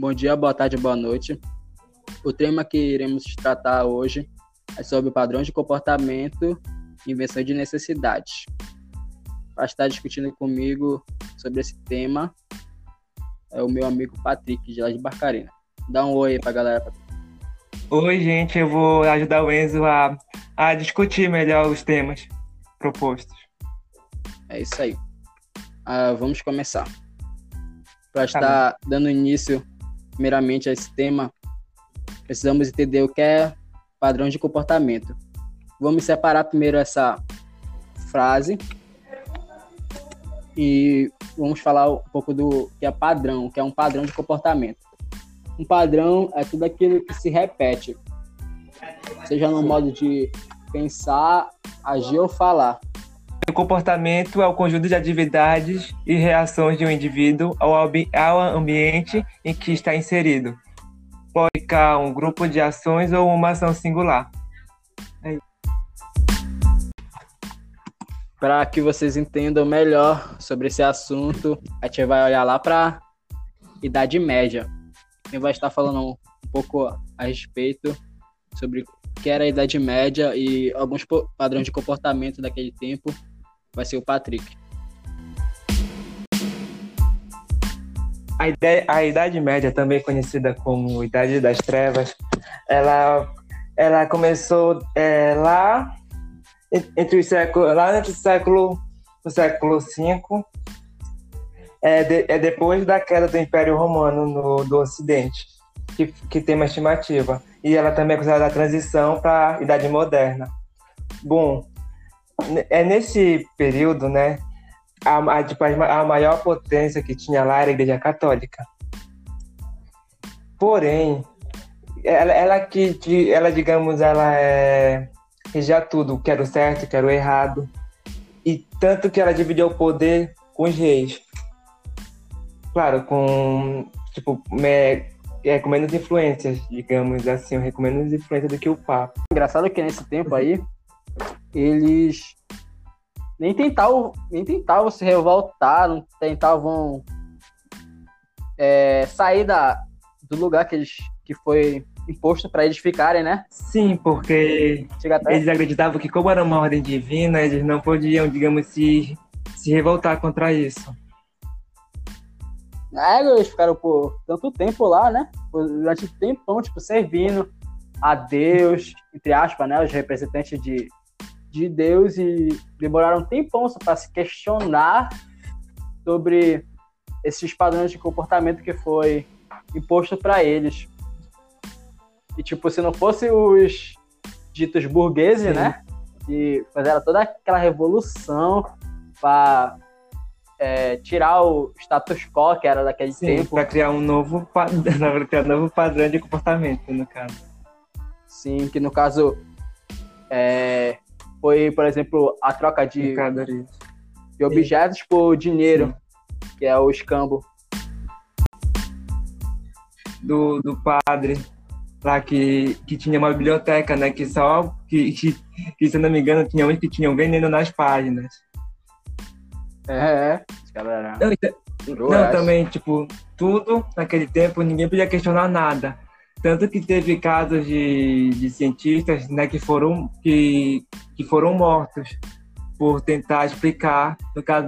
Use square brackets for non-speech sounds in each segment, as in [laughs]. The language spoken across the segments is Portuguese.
bom dia, boa tarde, boa noite. O tema que iremos tratar hoje é sobre padrões de comportamento e invenção de necessidades. Para estar discutindo comigo sobre esse tema é o meu amigo Patrick, de lá de Barcarena. Dá um oi aí pra galera, Patrick. Oi, gente, eu vou ajudar o Enzo a, a discutir melhor os temas propostos. É isso aí. Uh, vamos começar. Para tá estar dando início, primeiramente, a esse tema, precisamos entender o que é padrão de comportamento. Vamos separar primeiro essa frase e vamos falar um pouco do que é padrão, que é um padrão de comportamento. Um padrão é tudo aquilo que se repete, seja no modo de pensar, agir ou falar. O comportamento é o conjunto de atividades e reações de um indivíduo ao, ao ambiente em que está inserido. Pode ficar um grupo de ações ou uma ação singular. É para que vocês entendam melhor sobre esse assunto, a gente vai olhar lá para Idade Média quem vai estar falando um pouco a respeito sobre o que era a Idade Média e alguns padrões de comportamento daquele tempo vai ser o Patrick. A, ideia, a Idade Média, também conhecida como Idade das Trevas, ela, ela começou é, lá entre os séculos, lá entre o século, o século V é, de, é depois da queda do Império Romano no, do Ocidente, que, que tem uma estimativa. E ela também é considerada a transição para a Idade Moderna. Bom, é nesse período, né, a, a, tipo, a maior potência que tinha lá era a Igreja Católica. Porém, ela, ela que, ela, digamos, ela é regia tudo, que era o certo, que era o errado. E tanto que ela dividiu o poder com os reis. Claro, com tipo, me, é, com menos influências, digamos assim, recomendo menos influência do que o Papa. Engraçado que nesse tempo aí, eles nem tentavam, nem tentavam se revoltar, não tentavam é, sair da, do lugar que, eles, que foi imposto para eles ficarem, né? Sim, porque eles acreditavam que como era uma ordem divina, eles não podiam, digamos, se, se revoltar contra isso. É, eles ficaram por tanto tempo lá, né? Durante tempão, tipo, servindo a Deus, entre aspas, né? Os representantes de, de Deus e demoraram um tempão para se questionar sobre esses padrões de comportamento que foi imposto para eles. E, tipo, se não fosse os ditos burgueses, Sim. né? Que fizeram toda aquela revolução para é, tirar o status quo que era daquele Sim, tempo. Para criar um novo, [laughs] criar um novo padrão de comportamento, no caso. Sim, que no caso é, foi, por exemplo, a troca de, de objetos por dinheiro, Sim. que é o escambo. Do, do padre lá que, que tinha uma biblioteca, né? Que só que, que, que se não me engano tinha uns que tinham veneno nas páginas. É, os caras não, então, não, também, tipo, tudo naquele tempo, ninguém podia questionar nada. Tanto que teve casos de, de cientistas né, que, foram, que, que foram mortos por tentar explicar. No caso,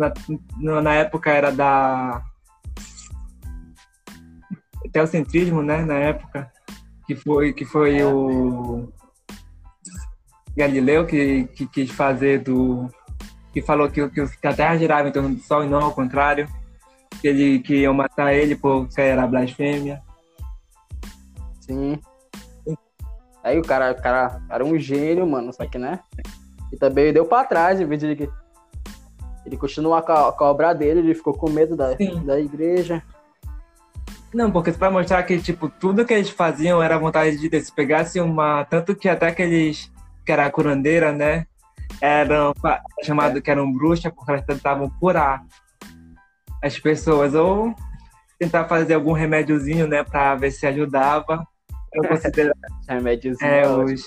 na, na época era da. Teocentrismo, né? Na época, que foi, que foi o Galileu que, que quis fazer do, que falou que, que, a Terra girava em torno do Sol e não ao contrário, que ele que iam matar ele porque era blasfêmia. Sim. Aí o cara, o cara era um gênio, mano, só que, né? E também deu pra trás, em vez de ele, ele continuar com a, com a obra dele, ele ficou com medo da, da igreja. Não, porque para mostrar que, tipo, tudo que eles faziam era vontade de Deus. Se pegasse uma. Tanto que até aqueles. que era a curandeira, né? eram chamadas que eram bruxas porque elas tentavam curar as pessoas ou tentar fazer algum remédiozinho, né, para ver se ajudava. Eu considero [laughs] remédiozinho. É, os,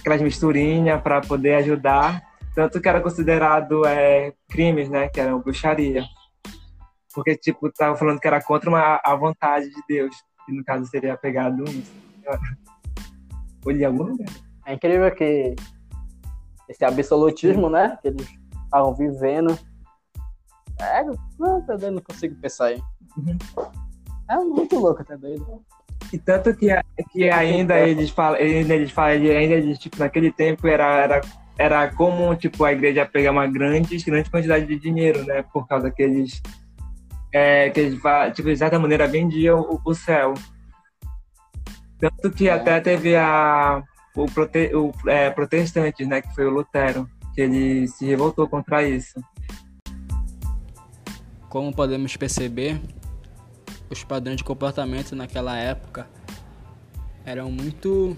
aquelas misturinhas para poder ajudar, tanto que era considerado é, crimes, né, que eram bruxaria. porque, tipo, tava falando que era contra uma, a vontade de Deus, que no caso seria pegado. Ou de algum lugar. É incrível que esse absolutismo, né, que eles estavam vivendo. É, não, tá doido, não consigo pensar aí. Uhum. É muito louco, tá doido. E tanto que, que ainda eles falam, ainda eles falam, ainda eles, tipo, naquele tempo era, era, era comum, tipo, a igreja pegar uma grande, grande quantidade de dinheiro, né, por causa que eles, é, que eles, tipo, de certa maneira vendiam o, o céu. Tanto que é. até teve a, o, prote, o é, protestante, né, que foi o Lutero, que ele se revoltou contra isso. Como podemos perceber, os padrões de comportamento naquela época eram muito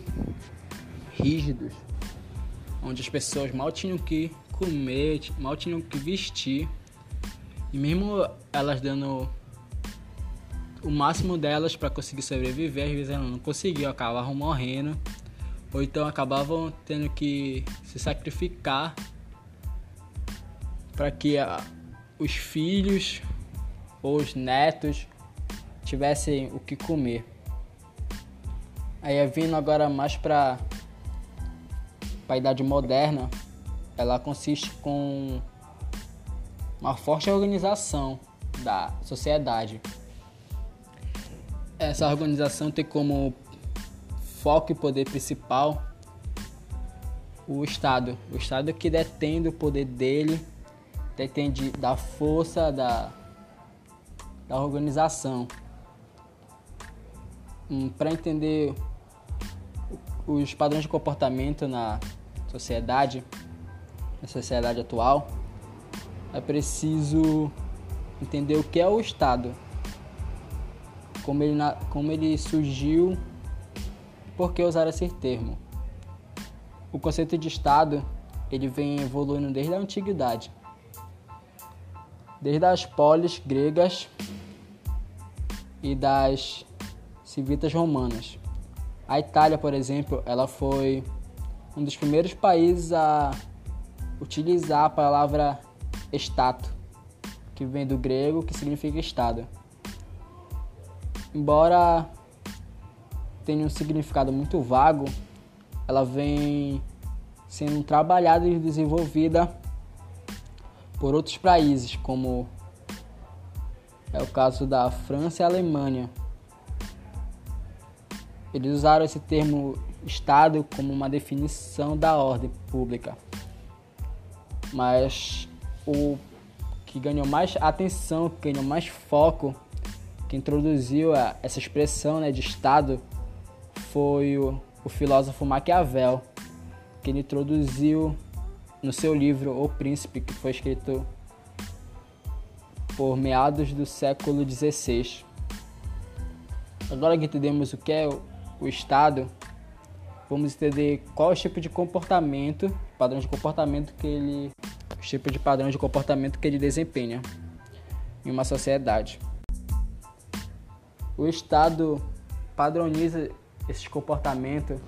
rígidos, onde as pessoas mal tinham que comer, mal tinham que vestir, e mesmo elas dando o máximo delas para conseguir sobreviver, às vezes elas não conseguiam, acabavam morrendo ou então acabavam tendo que se sacrificar para que a, os filhos ou os netos tivessem o que comer. Aí é vindo agora mais para a idade moderna, ela consiste com uma forte organização da sociedade. Essa organização tem como foco e poder principal o Estado. O Estado que detém o poder dele, detém de, da força da, da organização. Para entender os padrões de comportamento na sociedade, na sociedade atual, é preciso entender o que é o Estado, como ele, como ele surgiu por que usar esse termo? O conceito de Estado ele vem evoluindo desde a antiguidade, desde as polis gregas e das civitas romanas. A Itália, por exemplo, ela foi um dos primeiros países a utilizar a palavra Estado, que vem do grego, que significa Estado. Embora tem um significado muito vago, ela vem sendo trabalhada e desenvolvida por outros países, como é o caso da França e Alemanha. Eles usaram esse termo Estado como uma definição da ordem pública. Mas o que ganhou mais atenção, que ganhou mais foco, que introduziu essa expressão né, de Estado foi o, o filósofo Maquiavel, que ele introduziu no seu livro O Príncipe, que foi escrito por meados do século XVI. Agora que entendemos o que é o, o Estado, vamos entender qual é o tipo de comportamento, padrão de comportamento que ele, tipo de padrão de comportamento que ele desempenha em uma sociedade. O Estado padroniza esse comportamento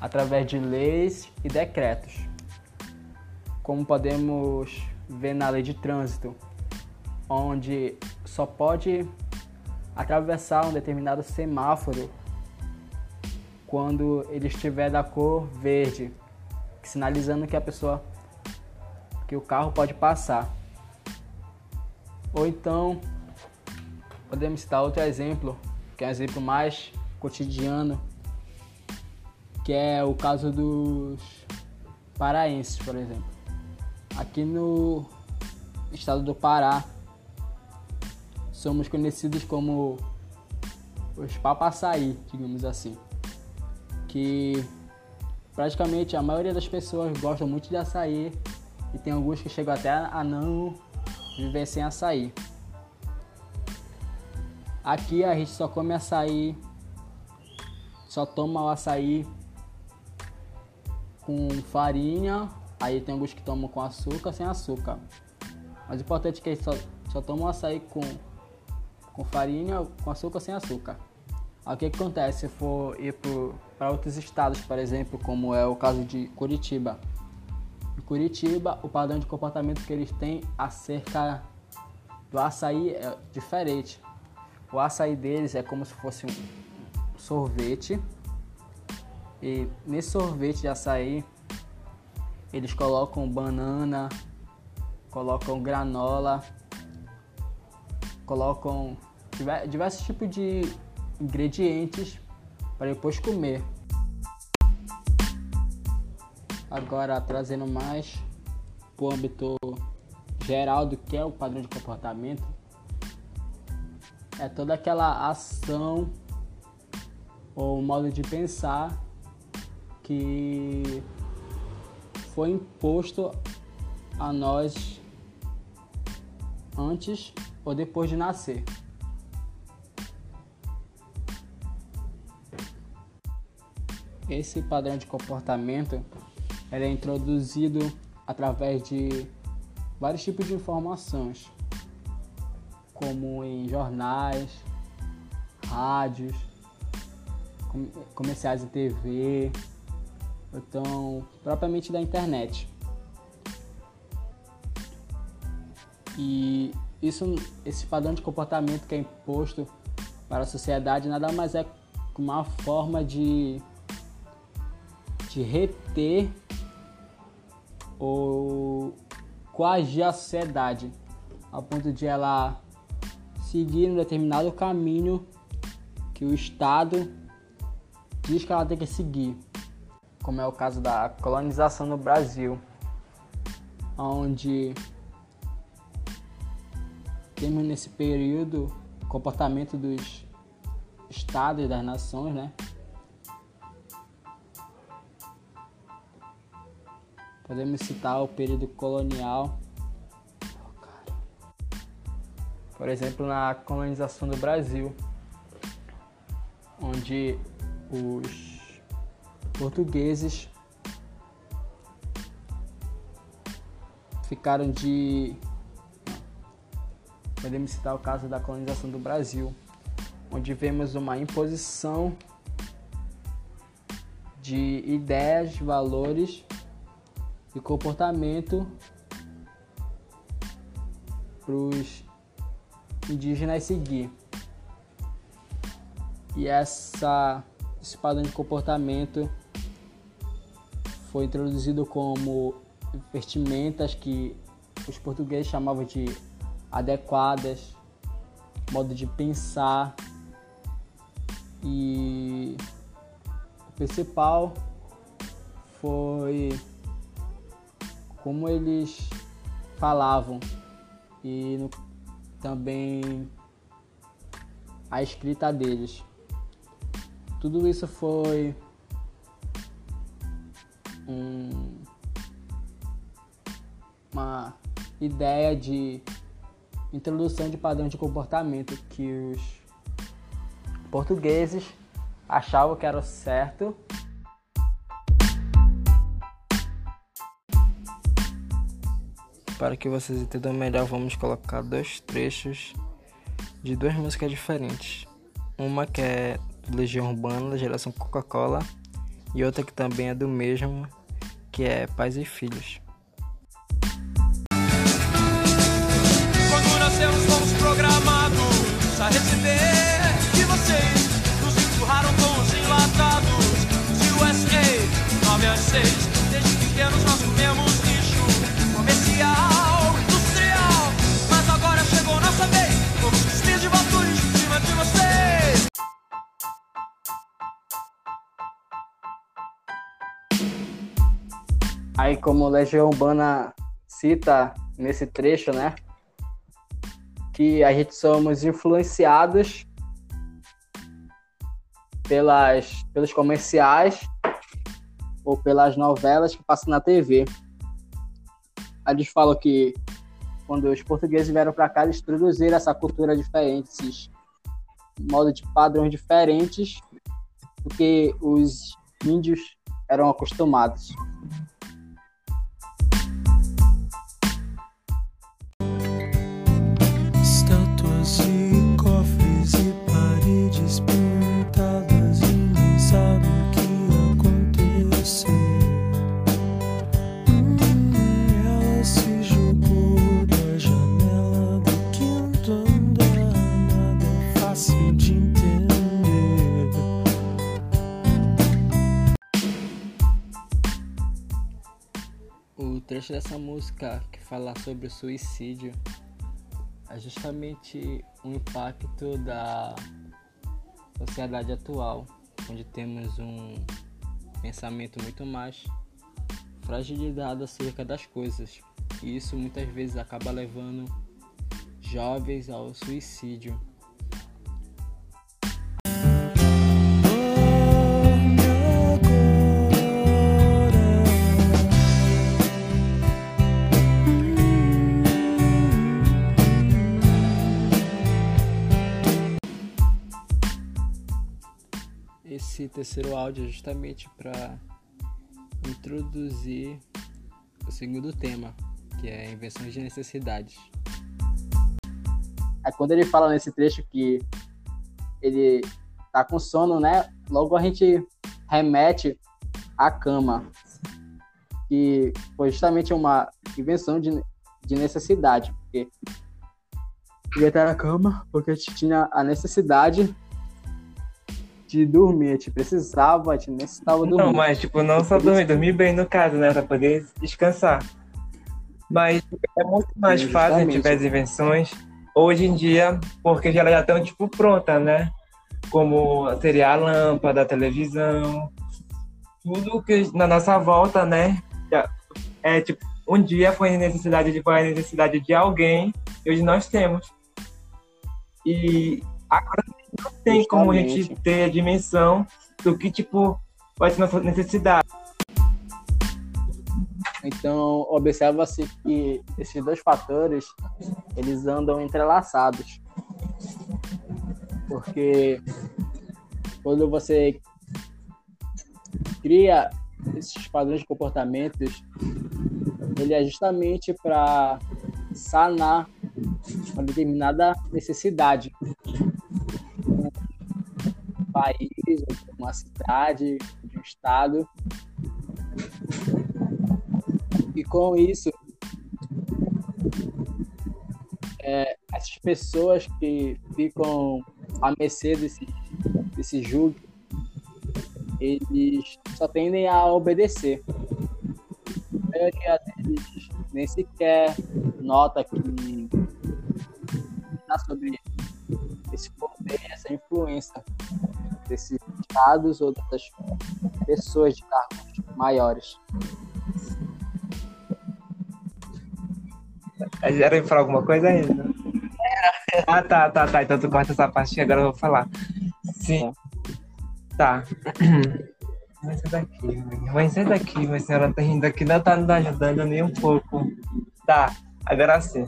através de leis e decretos, como podemos ver na lei de trânsito, onde só pode atravessar um determinado semáforo quando ele estiver da cor verde, sinalizando que a pessoa que o carro pode passar. Ou então podemos citar outro exemplo, que é um exemplo mais cotidiano, que é o caso dos paraenses, por exemplo. Aqui no estado do Pará, somos conhecidos como os papaçaí, digamos assim, que praticamente a maioria das pessoas gostam muito de açaí e tem alguns que chegam até a não viver sem açaí. Aqui a gente só come açaí, só toma o açaí com farinha, aí tem alguns que tomam com açúcar, sem açúcar. Mas o importante é que só, só tomam açaí com, com farinha, com açúcar, sem açúcar. O que, que acontece se for ir para outros estados, por exemplo, como é o caso de Curitiba. Em Curitiba, o padrão de comportamento que eles têm acerca do açaí é diferente. O açaí deles é como se fosse um sorvete. E nesse sorvete de açaí, eles colocam banana, colocam granola, colocam diversos tipos de ingredientes para depois comer. Agora trazendo mais para o âmbito geral do que é o padrão de comportamento, é toda aquela ação ou modo de pensar que foi imposto a nós antes ou depois de nascer. Esse padrão de comportamento é introduzido através de vários tipos de informações, como em jornais, rádios, comerciais de TV, então propriamente da internet. E isso, esse padrão de comportamento que é imposto para a sociedade nada mais é uma forma de, de reter ou coagir a sociedade ao ponto de ela seguir um determinado caminho que o Estado diz que ela tem que seguir, como é o caso da colonização no Brasil, onde temos nesse período comportamento dos estados e das nações, né? Podemos citar o período colonial. Por exemplo, na colonização do Brasil, onde os portugueses ficaram de. Podemos citar o caso da colonização do Brasil, onde vemos uma imposição de ideias, valores e comportamento para os indígenas seguir. E essa, esse padrão de comportamento foi introduzido como vestimentas que os portugueses chamavam de adequadas, modo de pensar e o principal foi como eles falavam e no, também a escrita deles. Tudo isso foi um, uma ideia de introdução de padrão de comportamento que os portugueses achavam que era certo Para que vocês entendam melhor, vamos colocar dois trechos de duas músicas diferentes. Uma que é do Legião Urbana, da geração Coca-Cola, e outra que também é do mesmo, que é Pais e Filhos. Quando nascemos fomos programados a receber de vocês. Nos empurraram com os enlatados, os USA 9 às 6. Aí, como Legião Urbana cita nesse trecho, né? Que a gente somos influenciados pelas, pelos comerciais ou pelas novelas que passam na TV eles falam que quando os portugueses vieram para cá, eles introduziram essa cultura diferente, esses modos de padrões diferentes do que os índios eram acostumados. fácil de entender. O trecho dessa música que fala sobre o suicídio é justamente o impacto da sociedade atual, onde temos um pensamento muito mais fragilizado acerca das coisas. E isso muitas vezes acaba levando jovens ao suicídio. Terceiro áudio é justamente para introduzir o segundo tema, que é invenções de necessidades. Aí quando ele fala nesse trecho que ele tá com sono, né? Logo a gente remete à cama, que foi justamente uma invenção de, de necessidade, porque ele estar na cama porque a gente tinha a necessidade de dormir, a gente precisava, a gente necessitava dormir. Não, mas tipo, não só dormir, dormir bem no caso, né? Pra poder descansar. Mas é muito mais Sim, fácil a gente ver as invenções hoje em dia, porque já elas já estão, tipo, prontas, né? Como seria a lâmpada, a televisão, tudo que na nossa volta, né? É tipo, um dia foi necessidade de foi a necessidade de alguém, e hoje nós temos. E agora não tem como a gente ter a dimensão do que, tipo, vai ser nossa necessidade. Então, observa-se que esses dois fatores, eles andam entrelaçados. Porque quando você cria esses padrões de comportamentos, ele é justamente para sanar uma determinada necessidade. País, de uma cidade, de um estado. E com isso, é, essas pessoas que ficam à mercê desse, desse julgo, eles só tendem a obedecer. A maioria deles nem sequer nota que está sobre esse poder, essa influência desses estados ou dessas pessoas de cargos maiores. Era pra falar alguma coisa ainda? Ah, tá, tá, tá. Então tu corta essa parte que agora eu vou falar. Sim. Tá. [clears throat] Vai sair daqui, mãe. Vai sair daqui, mas a senhora tá rindo aqui, não tá nos ajudando nem um pouco. Tá, agora sim.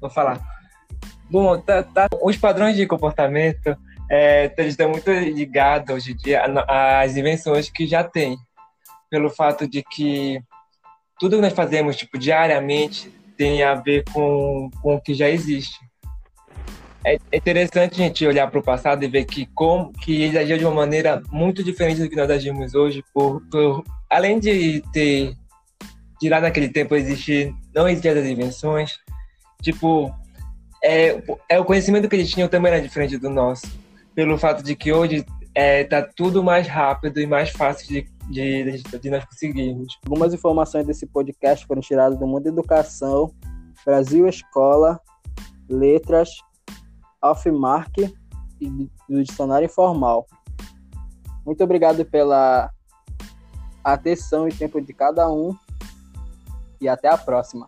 Vou falar. Bom, tá, tá. os padrões de comportamento é, eles estão muito ligados hoje em dia às invenções que já tem. Pelo fato de que tudo que nós fazemos, tipo, diariamente, tem a ver com, com o que já existe. É é interessante a gente olhar para o passado e ver que como que eles agiam de uma maneira muito diferente do que nós agimos hoje, por, por- além de ter de lá naquele tempo existir não existiam as invenções, tipo é, é o conhecimento que eles tinham também era diferente do nosso, pelo fato de que hoje é, tá tudo mais rápido e mais fácil de, de, de, nós conseguirmos. Algumas informações desse podcast foram tiradas do Mundo Educação, Brasil Escola, Letras, Alfmark e do Dicionário Informal. Muito obrigado pela atenção e tempo de cada um e até a próxima.